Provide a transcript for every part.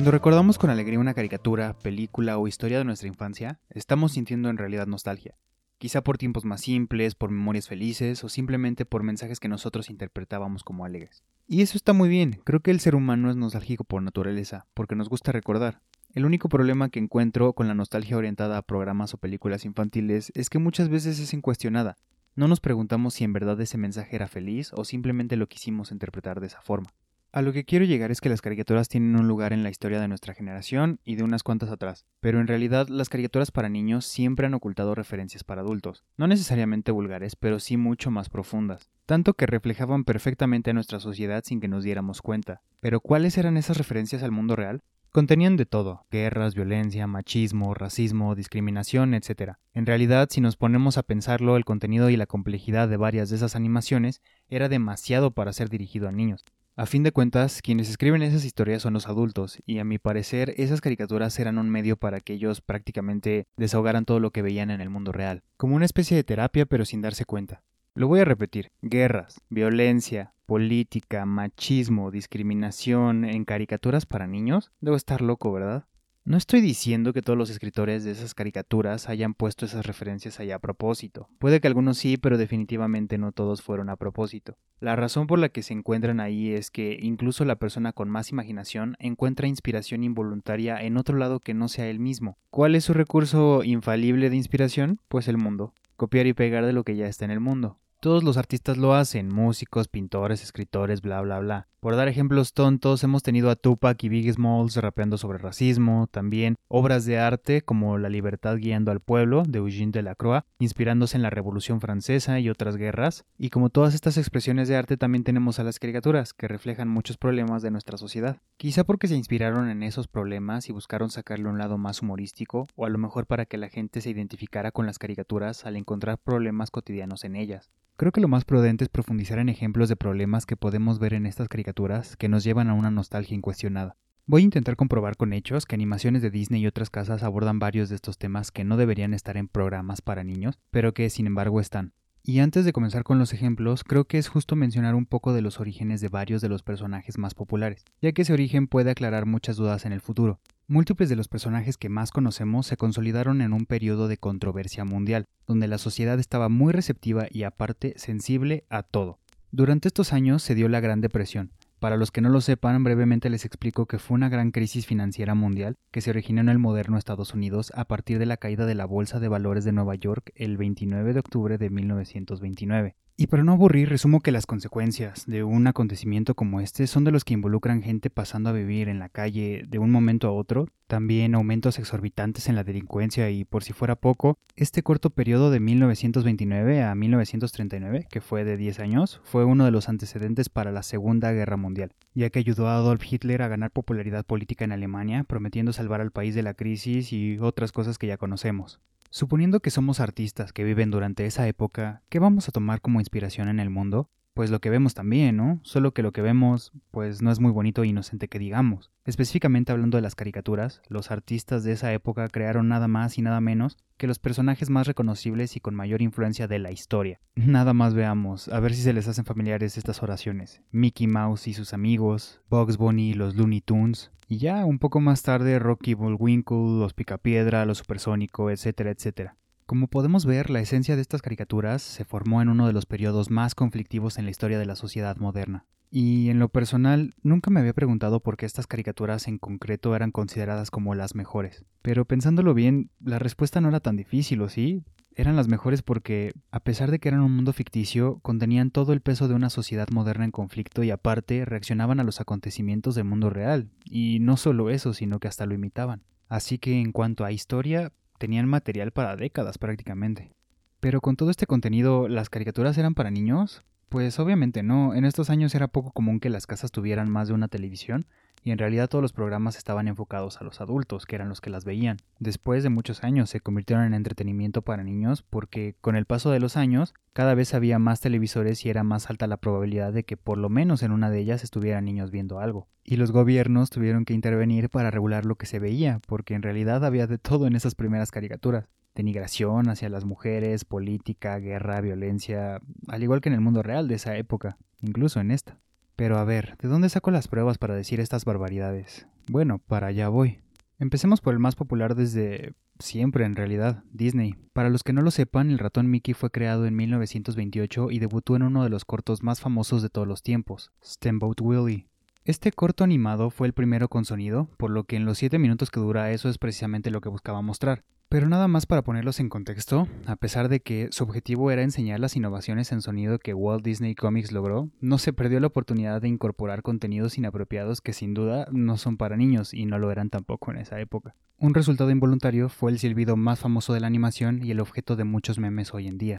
Cuando recordamos con alegría una caricatura, película o historia de nuestra infancia, estamos sintiendo en realidad nostalgia. Quizá por tiempos más simples, por memorias felices o simplemente por mensajes que nosotros interpretábamos como alegres. Y eso está muy bien, creo que el ser humano es nostálgico por naturaleza, porque nos gusta recordar. El único problema que encuentro con la nostalgia orientada a programas o películas infantiles es que muchas veces es incuestionada. No nos preguntamos si en verdad ese mensaje era feliz o simplemente lo quisimos interpretar de esa forma. A lo que quiero llegar es que las caricaturas tienen un lugar en la historia de nuestra generación y de unas cuantas atrás, pero en realidad las caricaturas para niños siempre han ocultado referencias para adultos, no necesariamente vulgares, pero sí mucho más profundas, tanto que reflejaban perfectamente a nuestra sociedad sin que nos diéramos cuenta. Pero ¿cuáles eran esas referencias al mundo real? Contenían de todo, guerras, violencia, machismo, racismo, discriminación, etc. En realidad, si nos ponemos a pensarlo, el contenido y la complejidad de varias de esas animaciones era demasiado para ser dirigido a niños, a fin de cuentas, quienes escriben esas historias son los adultos, y a mi parecer esas caricaturas eran un medio para que ellos prácticamente desahogaran todo lo que veían en el mundo real, como una especie de terapia pero sin darse cuenta. Lo voy a repetir, guerras, violencia, política, machismo, discriminación en caricaturas para niños, debo estar loco, ¿verdad? No estoy diciendo que todos los escritores de esas caricaturas hayan puesto esas referencias allá a propósito. Puede que algunos sí, pero definitivamente no todos fueron a propósito. La razón por la que se encuentran ahí es que incluso la persona con más imaginación encuentra inspiración involuntaria en otro lado que no sea él mismo. ¿Cuál es su recurso infalible de inspiración? Pues el mundo. Copiar y pegar de lo que ya está en el mundo. Todos los artistas lo hacen, músicos, pintores, escritores, bla, bla, bla. Por dar ejemplos tontos, hemos tenido a Tupac y Big Smalls rapeando sobre racismo, también obras de arte como La libertad guiando al pueblo de Eugène Delacroix, inspirándose en la Revolución Francesa y otras guerras, y como todas estas expresiones de arte también tenemos a las caricaturas, que reflejan muchos problemas de nuestra sociedad. Quizá porque se inspiraron en esos problemas y buscaron sacarle un lado más humorístico, o a lo mejor para que la gente se identificara con las caricaturas al encontrar problemas cotidianos en ellas. Creo que lo más prudente es profundizar en ejemplos de problemas que podemos ver en estas caricaturas que nos llevan a una nostalgia incuestionada. Voy a intentar comprobar con hechos que animaciones de Disney y otras casas abordan varios de estos temas que no deberían estar en programas para niños, pero que sin embargo están. Y antes de comenzar con los ejemplos, creo que es justo mencionar un poco de los orígenes de varios de los personajes más populares, ya que ese origen puede aclarar muchas dudas en el futuro. Múltiples de los personajes que más conocemos se consolidaron en un periodo de controversia mundial, donde la sociedad estaba muy receptiva y aparte sensible a todo. Durante estos años se dio la Gran Depresión. Para los que no lo sepan, brevemente les explico que fue una gran crisis financiera mundial que se originó en el moderno Estados Unidos a partir de la caída de la Bolsa de Valores de Nueva York el 29 de octubre de 1929. Y para no aburrir, resumo que las consecuencias de un acontecimiento como este son de los que involucran gente pasando a vivir en la calle de un momento a otro, también aumentos exorbitantes en la delincuencia y por si fuera poco, este corto periodo de 1929 a 1939, que fue de 10 años, fue uno de los antecedentes para la Segunda Guerra Mundial, ya que ayudó a Adolf Hitler a ganar popularidad política en Alemania, prometiendo salvar al país de la crisis y otras cosas que ya conocemos. Suponiendo que somos artistas que viven durante esa época, ¿qué vamos a tomar como inspiración en el mundo? Pues lo que vemos también, ¿no? Solo que lo que vemos, pues no es muy bonito e inocente que digamos. Específicamente hablando de las caricaturas, los artistas de esa época crearon nada más y nada menos que los personajes más reconocibles y con mayor influencia de la historia. Nada más veamos, a ver si se les hacen familiares estas oraciones. Mickey Mouse y sus amigos, Bugs Bunny y los Looney Tunes, y ya un poco más tarde Rocky Bullwinkle, Los Picapiedra, Los Supersónico, etcétera, etcétera. Como podemos ver, la esencia de estas caricaturas se formó en uno de los periodos más conflictivos en la historia de la sociedad moderna. Y en lo personal, nunca me había preguntado por qué estas caricaturas en concreto eran consideradas como las mejores. Pero pensándolo bien, la respuesta no era tan difícil, ¿o sí? Eran las mejores porque, a pesar de que eran un mundo ficticio, contenían todo el peso de una sociedad moderna en conflicto y aparte reaccionaban a los acontecimientos del mundo real. Y no solo eso, sino que hasta lo imitaban. Así que en cuanto a historia, tenían material para décadas prácticamente. Pero con todo este contenido, ¿las caricaturas eran para niños? Pues obviamente no, en estos años era poco común que las casas tuvieran más de una televisión, y en realidad todos los programas estaban enfocados a los adultos, que eran los que las veían. Después de muchos años se convirtieron en entretenimiento para niños porque con el paso de los años cada vez había más televisores y era más alta la probabilidad de que por lo menos en una de ellas estuvieran niños viendo algo. Y los gobiernos tuvieron que intervenir para regular lo que se veía, porque en realidad había de todo en esas primeras caricaturas. Denigración hacia las mujeres, política, guerra, violencia, al igual que en el mundo real de esa época, incluso en esta. Pero a ver, ¿de dónde saco las pruebas para decir estas barbaridades? Bueno, para allá voy. Empecemos por el más popular desde siempre en realidad, Disney. Para los que no lo sepan, el ratón Mickey fue creado en 1928 y debutó en uno de los cortos más famosos de todos los tiempos, Steamboat Willie. Este corto animado fue el primero con sonido, por lo que en los 7 minutos que dura eso es precisamente lo que buscaba mostrar. Pero nada más para ponerlos en contexto, a pesar de que su objetivo era enseñar las innovaciones en sonido que Walt Disney Comics logró, no se perdió la oportunidad de incorporar contenidos inapropiados que sin duda no son para niños y no lo eran tampoco en esa época. Un resultado involuntario fue el silbido más famoso de la animación y el objeto de muchos memes hoy en día.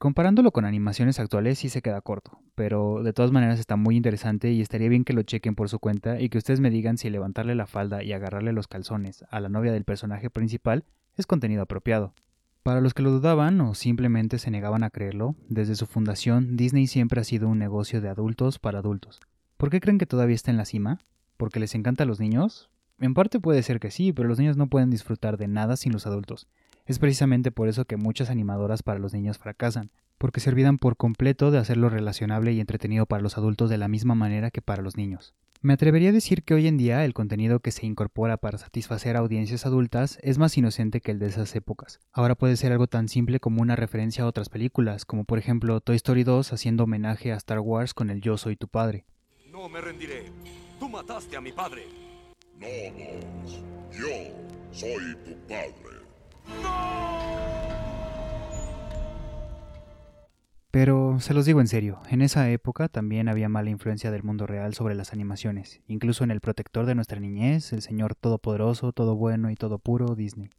Comparándolo con animaciones actuales sí se queda corto, pero de todas maneras está muy interesante y estaría bien que lo chequen por su cuenta y que ustedes me digan si levantarle la falda y agarrarle los calzones a la novia del personaje principal es contenido apropiado. Para los que lo dudaban o simplemente se negaban a creerlo, desde su fundación Disney siempre ha sido un negocio de adultos para adultos. ¿Por qué creen que todavía está en la cima? ¿Porque les encanta a los niños? En parte puede ser que sí, pero los niños no pueden disfrutar de nada sin los adultos. Es precisamente por eso que muchas animadoras para los niños fracasan, porque se olvidan por completo de hacerlo relacionable y entretenido para los adultos de la misma manera que para los niños. Me atrevería a decir que hoy en día el contenido que se incorpora para satisfacer a audiencias adultas es más inocente que el de esas épocas. Ahora puede ser algo tan simple como una referencia a otras películas, como por ejemplo Toy Story 2 haciendo homenaje a Star Wars con el Yo soy tu padre. No me rendiré. Tú mataste a mi padre. No, Bones. Yo soy tu padre. Pero se los digo en serio, en esa época también había mala influencia del mundo real sobre las animaciones, incluso en el protector de nuestra niñez, el señor todopoderoso, todo bueno y todo puro, Disney.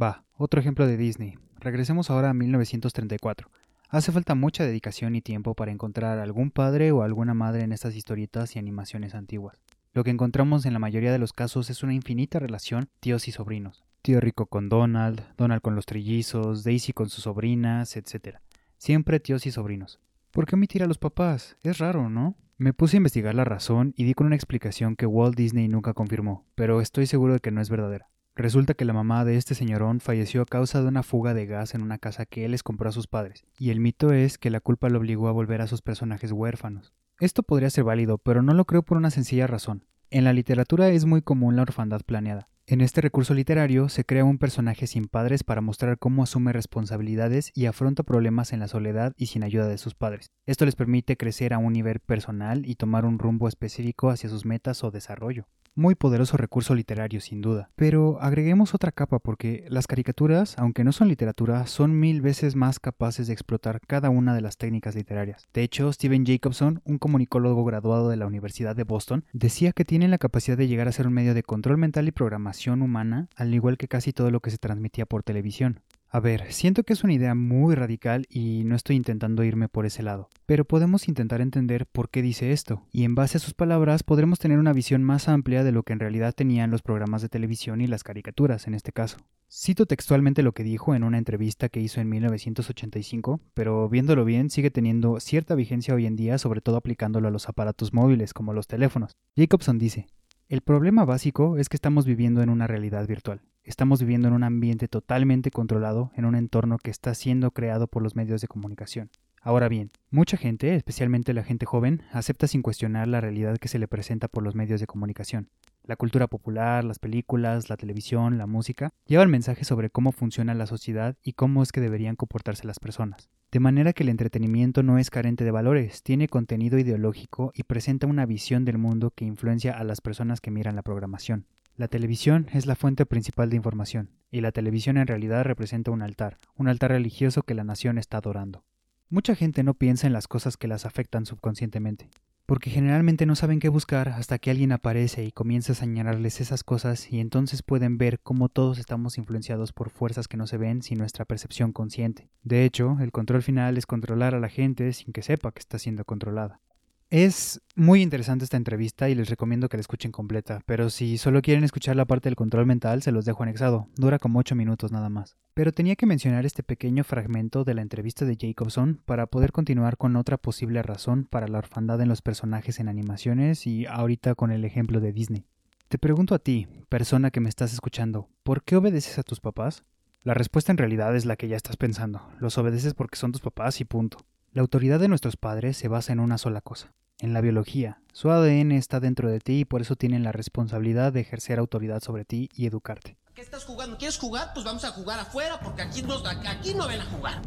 Va, otro ejemplo de Disney. Regresemos ahora a 1934. Hace falta mucha dedicación y tiempo para encontrar algún padre o alguna madre en estas historietas y animaciones antiguas. Lo que encontramos en la mayoría de los casos es una infinita relación tíos y sobrinos, tío rico con Donald, Donald con los trillizos, Daisy con sus sobrinas, etc. Siempre tíos y sobrinos. ¿Por qué omitir a los papás? Es raro, ¿no? Me puse a investigar la razón y di con una explicación que Walt Disney nunca confirmó, pero estoy seguro de que no es verdadera. Resulta que la mamá de este señorón falleció a causa de una fuga de gas en una casa que él les compró a sus padres, y el mito es que la culpa lo obligó a volver a sus personajes huérfanos. Esto podría ser válido, pero no lo creo por una sencilla razón. En la literatura es muy común la orfandad planeada. En este recurso literario se crea un personaje sin padres para mostrar cómo asume responsabilidades y afronta problemas en la soledad y sin ayuda de sus padres. Esto les permite crecer a un nivel personal y tomar un rumbo específico hacia sus metas o desarrollo. Muy poderoso recurso literario, sin duda. Pero agreguemos otra capa porque las caricaturas, aunque no son literatura, son mil veces más capaces de explotar cada una de las técnicas literarias. De hecho, Steven Jacobson, un comunicólogo graduado de la Universidad de Boston, decía que tienen la capacidad de llegar a ser un medio de control mental y programación humana, al igual que casi todo lo que se transmitía por televisión. A ver, siento que es una idea muy radical y no estoy intentando irme por ese lado, pero podemos intentar entender por qué dice esto, y en base a sus palabras podremos tener una visión más amplia de lo que en realidad tenían los programas de televisión y las caricaturas en este caso. Cito textualmente lo que dijo en una entrevista que hizo en 1985, pero viéndolo bien sigue teniendo cierta vigencia hoy en día, sobre todo aplicándolo a los aparatos móviles como los teléfonos. Jacobson dice, el problema básico es que estamos viviendo en una realidad virtual. Estamos viviendo en un ambiente totalmente controlado, en un entorno que está siendo creado por los medios de comunicación. Ahora bien, mucha gente, especialmente la gente joven, acepta sin cuestionar la realidad que se le presenta por los medios de comunicación. La cultura popular, las películas, la televisión, la música, llevan mensajes sobre cómo funciona la sociedad y cómo es que deberían comportarse las personas. De manera que el entretenimiento no es carente de valores, tiene contenido ideológico y presenta una visión del mundo que influencia a las personas que miran la programación. La televisión es la fuente principal de información, y la televisión en realidad representa un altar, un altar religioso que la nación está adorando. Mucha gente no piensa en las cosas que las afectan subconscientemente, porque generalmente no saben qué buscar hasta que alguien aparece y comienza a señalarles esas cosas y entonces pueden ver cómo todos estamos influenciados por fuerzas que no se ven sin nuestra percepción consciente. De hecho, el control final es controlar a la gente sin que sepa que está siendo controlada. Es muy interesante esta entrevista y les recomiendo que la escuchen completa, pero si solo quieren escuchar la parte del control mental, se los dejo anexado, dura como 8 minutos nada más. Pero tenía que mencionar este pequeño fragmento de la entrevista de Jacobson para poder continuar con otra posible razón para la orfandad en los personajes en animaciones y ahorita con el ejemplo de Disney. Te pregunto a ti, persona que me estás escuchando, ¿por qué obedeces a tus papás? La respuesta en realidad es la que ya estás pensando. Los obedeces porque son tus papás y punto. La autoridad de nuestros padres se basa en una sola cosa, en la biología. Su ADN está dentro de ti y por eso tienen la responsabilidad de ejercer autoridad sobre ti y educarte. ¿Qué estás jugando? ¿Quieres jugar? Pues vamos a jugar afuera porque aquí no, aquí no ven a jugar.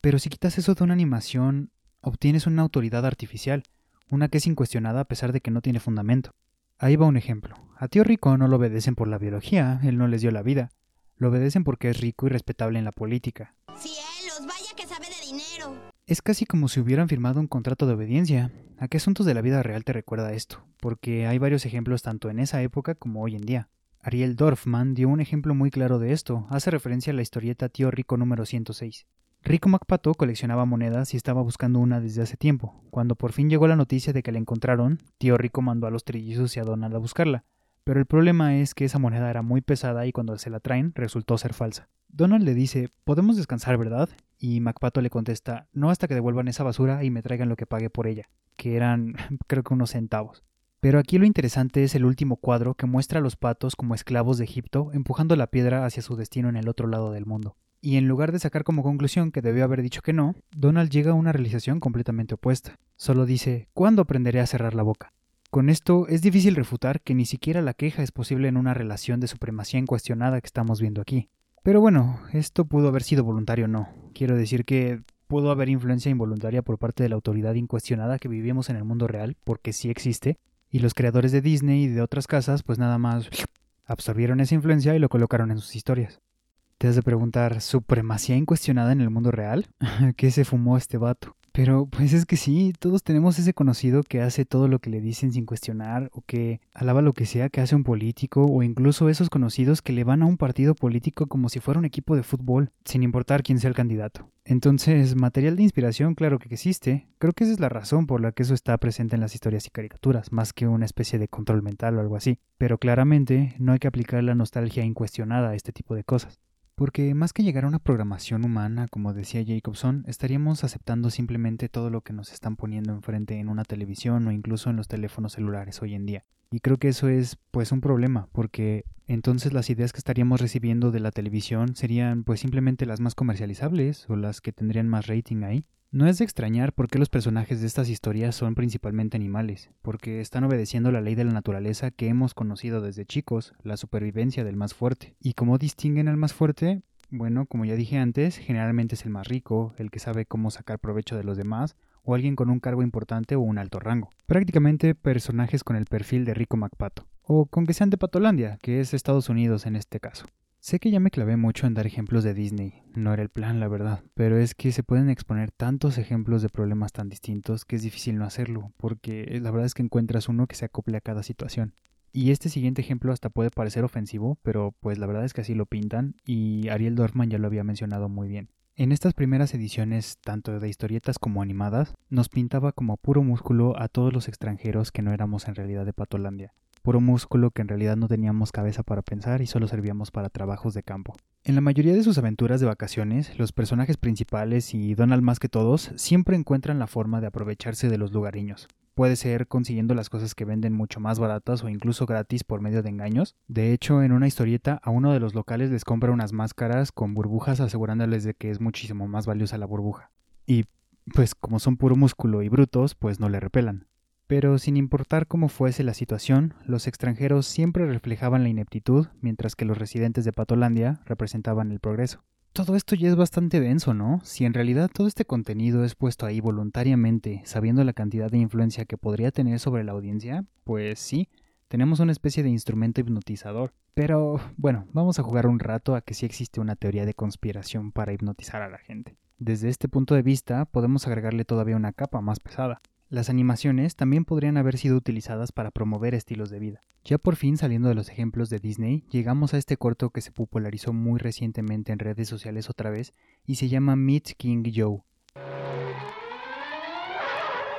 Pero si quitas eso de una animación, obtienes una autoridad artificial, una que es incuestionada a pesar de que no tiene fundamento. Ahí va un ejemplo. A tío rico no lo obedecen por la biología, él no les dio la vida. Lo obedecen porque es rico y respetable en la política. Es casi como si hubieran firmado un contrato de obediencia. ¿A qué asuntos de la vida real te recuerda esto? Porque hay varios ejemplos tanto en esa época como hoy en día. Ariel Dorfman dio un ejemplo muy claro de esto. Hace referencia a la historieta Tío Rico número 106. Rico MacPato coleccionaba monedas y estaba buscando una desde hace tiempo. Cuando por fin llegó la noticia de que la encontraron, tío Rico mandó a los trillizos y a Donald a buscarla. Pero el problema es que esa moneda era muy pesada y cuando se la traen resultó ser falsa. Donald le dice, podemos descansar, ¿verdad? Y MacPato le contesta, no hasta que devuelvan esa basura y me traigan lo que pague por ella, que eran creo que unos centavos. Pero aquí lo interesante es el último cuadro que muestra a los patos como esclavos de Egipto empujando la piedra hacia su destino en el otro lado del mundo y en lugar de sacar como conclusión que debió haber dicho que no, Donald llega a una realización completamente opuesta. Solo dice, ¿cuándo aprenderé a cerrar la boca? Con esto es difícil refutar que ni siquiera la queja es posible en una relación de supremacía incuestionada que estamos viendo aquí. Pero bueno, esto pudo haber sido voluntario o no. Quiero decir que pudo haber influencia involuntaria por parte de la autoridad incuestionada que vivimos en el mundo real, porque sí existe, y los creadores de Disney y de otras casas pues nada más absorbieron esa influencia y lo colocaron en sus historias. Te has de preguntar, ¿supremacía incuestionada en el mundo real? ¿Qué se fumó este vato? Pero pues es que sí, todos tenemos ese conocido que hace todo lo que le dicen sin cuestionar o que alaba lo que sea que hace un político o incluso esos conocidos que le van a un partido político como si fuera un equipo de fútbol, sin importar quién sea el candidato. Entonces, material de inspiración claro que existe, creo que esa es la razón por la que eso está presente en las historias y caricaturas, más que una especie de control mental o algo así, pero claramente no hay que aplicar la nostalgia incuestionada a este tipo de cosas. Porque más que llegar a una programación humana, como decía Jacobson, estaríamos aceptando simplemente todo lo que nos están poniendo enfrente en una televisión o incluso en los teléfonos celulares hoy en día. Y creo que eso es pues un problema, porque entonces las ideas que estaríamos recibiendo de la televisión serían pues simplemente las más comercializables o las que tendrían más rating ahí. No es de extrañar por qué los personajes de estas historias son principalmente animales, porque están obedeciendo la ley de la naturaleza que hemos conocido desde chicos, la supervivencia del más fuerte. ¿Y cómo distinguen al más fuerte? Bueno, como ya dije antes, generalmente es el más rico, el que sabe cómo sacar provecho de los demás, o alguien con un cargo importante o un alto rango. Prácticamente personajes con el perfil de Rico MacPato, o con que sean de Patolandia, que es Estados Unidos en este caso. Sé que ya me clavé mucho en dar ejemplos de Disney, no era el plan, la verdad, pero es que se pueden exponer tantos ejemplos de problemas tan distintos que es difícil no hacerlo, porque la verdad es que encuentras uno que se acople a cada situación. Y este siguiente ejemplo hasta puede parecer ofensivo, pero pues la verdad es que así lo pintan y Ariel Dorfman ya lo había mencionado muy bien. En estas primeras ediciones, tanto de historietas como animadas, nos pintaba como puro músculo a todos los extranjeros que no éramos en realidad de Patolandia, puro músculo que en realidad no teníamos cabeza para pensar y solo servíamos para trabajos de campo. En la mayoría de sus aventuras de vacaciones, los personajes principales y Donald más que todos siempre encuentran la forma de aprovecharse de los lugareños. Puede ser consiguiendo las cosas que venden mucho más baratas o incluso gratis por medio de engaños. De hecho, en una historieta, a uno de los locales les compra unas máscaras con burbujas asegurándoles de que es muchísimo más valiosa la burbuja. Y pues como son puro músculo y brutos, pues no le repelan. Pero sin importar cómo fuese la situación, los extranjeros siempre reflejaban la ineptitud, mientras que los residentes de Patolandia representaban el progreso. Todo esto ya es bastante denso, ¿no? Si en realidad todo este contenido es puesto ahí voluntariamente, sabiendo la cantidad de influencia que podría tener sobre la audiencia, pues sí, tenemos una especie de instrumento hipnotizador. Pero bueno, vamos a jugar un rato a que sí existe una teoría de conspiración para hipnotizar a la gente. Desde este punto de vista, podemos agregarle todavía una capa más pesada. Las animaciones también podrían haber sido utilizadas para promover estilos de vida. Ya por fin saliendo de los ejemplos de Disney, llegamos a este corto que se popularizó muy recientemente en redes sociales otra vez y se llama Meet King Joe.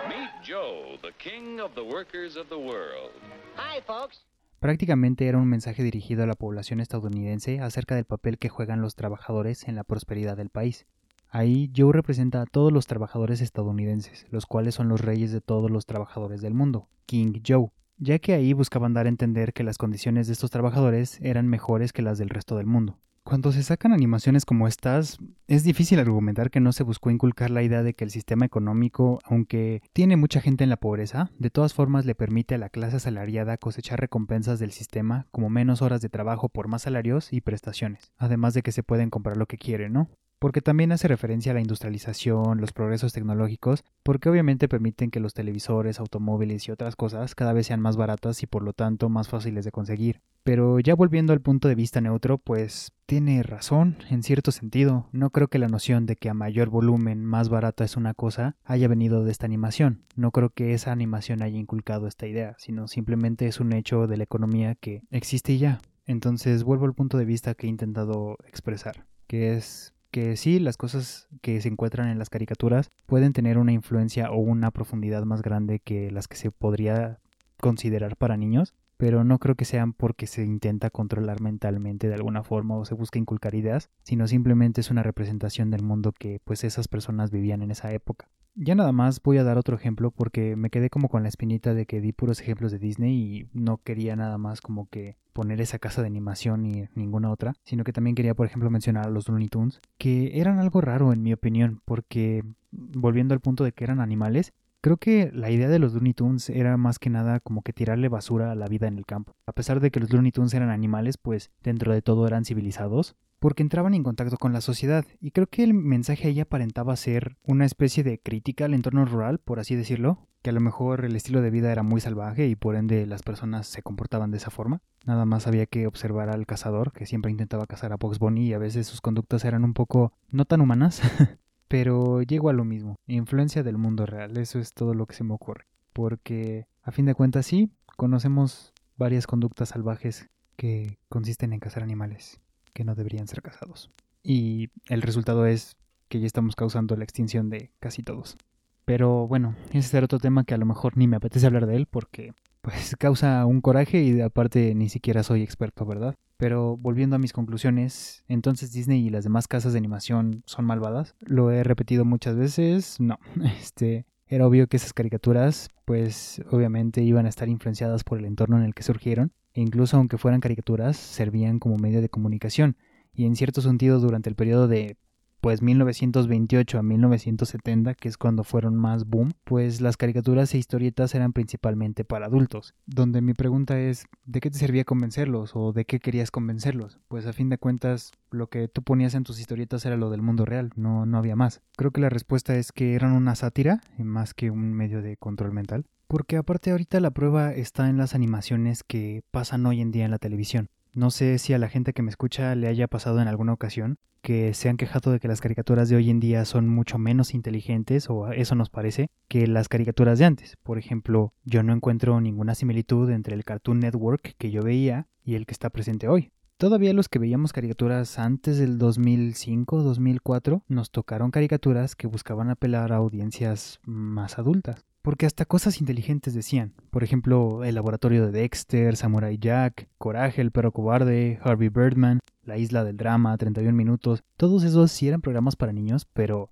Meet Joe, the king of the workers of the world. Hi, folks. Prácticamente era un mensaje dirigido a la población estadounidense acerca del papel que juegan los trabajadores en la prosperidad del país. Ahí Joe representa a todos los trabajadores estadounidenses, los cuales son los reyes de todos los trabajadores del mundo, King Joe. ya que ahí buscaban dar a entender que las condiciones de estos trabajadores eran mejores que las del resto del mundo. Cuando se sacan animaciones como estas, es difícil argumentar que no se buscó inculcar la idea de que el sistema económico, aunque tiene mucha gente en la pobreza, de todas formas le permite a la clase asalariada cosechar recompensas del sistema como menos horas de trabajo por más salarios y prestaciones, además de que se pueden comprar lo que quieren, ¿no? Porque también hace referencia a la industrialización, los progresos tecnológicos, porque obviamente permiten que los televisores, automóviles y otras cosas cada vez sean más baratas y por lo tanto más fáciles de conseguir. Pero ya volviendo al punto de vista neutro, pues tiene razón, en cierto sentido. No creo que la noción de que a mayor volumen más barata es una cosa haya venido de esta animación. No creo que esa animación haya inculcado esta idea, sino simplemente es un hecho de la economía que existe ya. Entonces vuelvo al punto de vista que he intentado expresar, que es que sí, las cosas que se encuentran en las caricaturas pueden tener una influencia o una profundidad más grande que las que se podría considerar para niños, pero no creo que sean porque se intenta controlar mentalmente de alguna forma o se busca inculcar ideas, sino simplemente es una representación del mundo que pues esas personas vivían en esa época. Ya nada más voy a dar otro ejemplo porque me quedé como con la espinita de que di puros ejemplos de Disney y no quería nada más como que poner esa casa de animación y ninguna otra, sino que también quería por ejemplo mencionar a los Looney Tunes, que eran algo raro en mi opinión, porque volviendo al punto de que eran animales, Creo que la idea de los Looney Tunes era más que nada como que tirarle basura a la vida en el campo. A pesar de que los Looney Tunes eran animales, pues dentro de todo eran civilizados, porque entraban en contacto con la sociedad, y creo que el mensaje ahí aparentaba ser una especie de crítica al entorno rural, por así decirlo, que a lo mejor el estilo de vida era muy salvaje y por ende las personas se comportaban de esa forma. Nada más había que observar al cazador, que siempre intentaba cazar a Box Bunny y a veces sus conductas eran un poco no tan humanas, pero llego a lo mismo, influencia del mundo real, eso es todo lo que se me ocurre, porque a fin de cuentas sí, conocemos varias conductas salvajes que consisten en cazar animales que no deberían ser cazados. Y el resultado es que ya estamos causando la extinción de casi todos. Pero bueno, ese es otro tema que a lo mejor ni me apetece hablar de él porque pues causa un coraje y aparte ni siquiera soy experto, ¿verdad? Pero volviendo a mis conclusiones, entonces Disney y las demás casas de animación son malvadas. Lo he repetido muchas veces, no. Este, era obvio que esas caricaturas, pues obviamente iban a estar influenciadas por el entorno en el que surgieron, e incluso aunque fueran caricaturas, servían como medio de comunicación, y en cierto sentido durante el periodo de pues 1928 a 1970, que es cuando fueron más boom, pues las caricaturas e historietas eran principalmente para adultos. Donde mi pregunta es, ¿de qué te servía convencerlos o de qué querías convencerlos? Pues a fin de cuentas, lo que tú ponías en tus historietas era lo del mundo real, no, no había más. Creo que la respuesta es que eran una sátira, más que un medio de control mental. Porque aparte ahorita la prueba está en las animaciones que pasan hoy en día en la televisión. No sé si a la gente que me escucha le haya pasado en alguna ocasión que se han quejado de que las caricaturas de hoy en día son mucho menos inteligentes, o eso nos parece, que las caricaturas de antes. Por ejemplo, yo no encuentro ninguna similitud entre el Cartoon Network que yo veía y el que está presente hoy. Todavía los que veíamos caricaturas antes del 2005-2004 nos tocaron caricaturas que buscaban apelar a audiencias más adultas. Porque hasta cosas inteligentes decían. Por ejemplo, el laboratorio de Dexter, Samurai Jack, Coraje, el perro cobarde, Harvey Birdman, La isla del drama, 31 minutos. Todos esos sí eran programas para niños, pero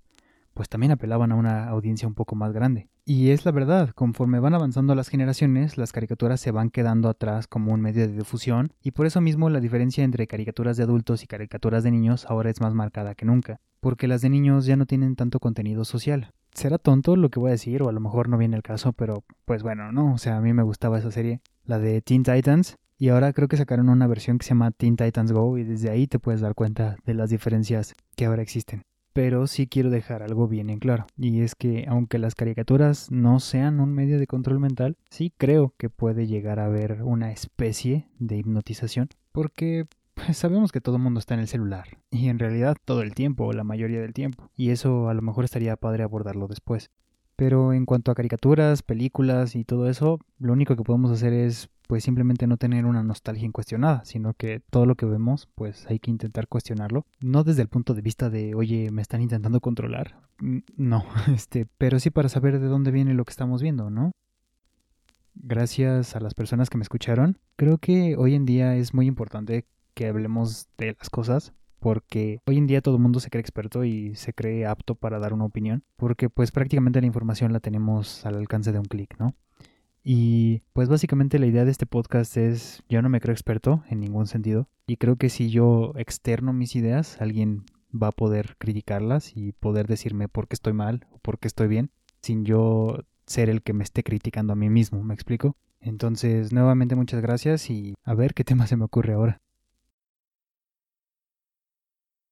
pues también apelaban a una audiencia un poco más grande. Y es la verdad, conforme van avanzando las generaciones, las caricaturas se van quedando atrás como un medio de difusión, y por eso mismo la diferencia entre caricaturas de adultos y caricaturas de niños ahora es más marcada que nunca, porque las de niños ya no tienen tanto contenido social será tonto lo que voy a decir, o a lo mejor no viene el caso, pero pues bueno, ¿no? O sea, a mí me gustaba esa serie, la de Teen Titans, y ahora creo que sacaron una versión que se llama Teen Titans Go, y desde ahí te puedes dar cuenta de las diferencias que ahora existen. Pero sí quiero dejar algo bien en claro, y es que aunque las caricaturas no sean un medio de control mental, sí creo que puede llegar a haber una especie de hipnotización, porque pues sabemos que todo el mundo está en el celular. Y en realidad todo el tiempo, o la mayoría del tiempo. Y eso a lo mejor estaría padre abordarlo después. Pero en cuanto a caricaturas, películas y todo eso, lo único que podemos hacer es pues simplemente no tener una nostalgia incuestionada, sino que todo lo que vemos, pues hay que intentar cuestionarlo, no desde el punto de vista de, oye, me están intentando controlar, no, este, pero sí para saber de dónde viene lo que estamos viendo, ¿no? Gracias a las personas que me escucharon, creo que hoy en día es muy importante que hablemos de las cosas porque hoy en día todo el mundo se cree experto y se cree apto para dar una opinión, porque pues prácticamente la información la tenemos al alcance de un clic, ¿no? Y pues básicamente la idea de este podcast es, yo no me creo experto en ningún sentido y creo que si yo externo mis ideas, alguien va a poder criticarlas y poder decirme por qué estoy mal o por qué estoy bien, sin yo ser el que me esté criticando a mí mismo, ¿me explico? Entonces, nuevamente muchas gracias y a ver qué tema se me ocurre ahora.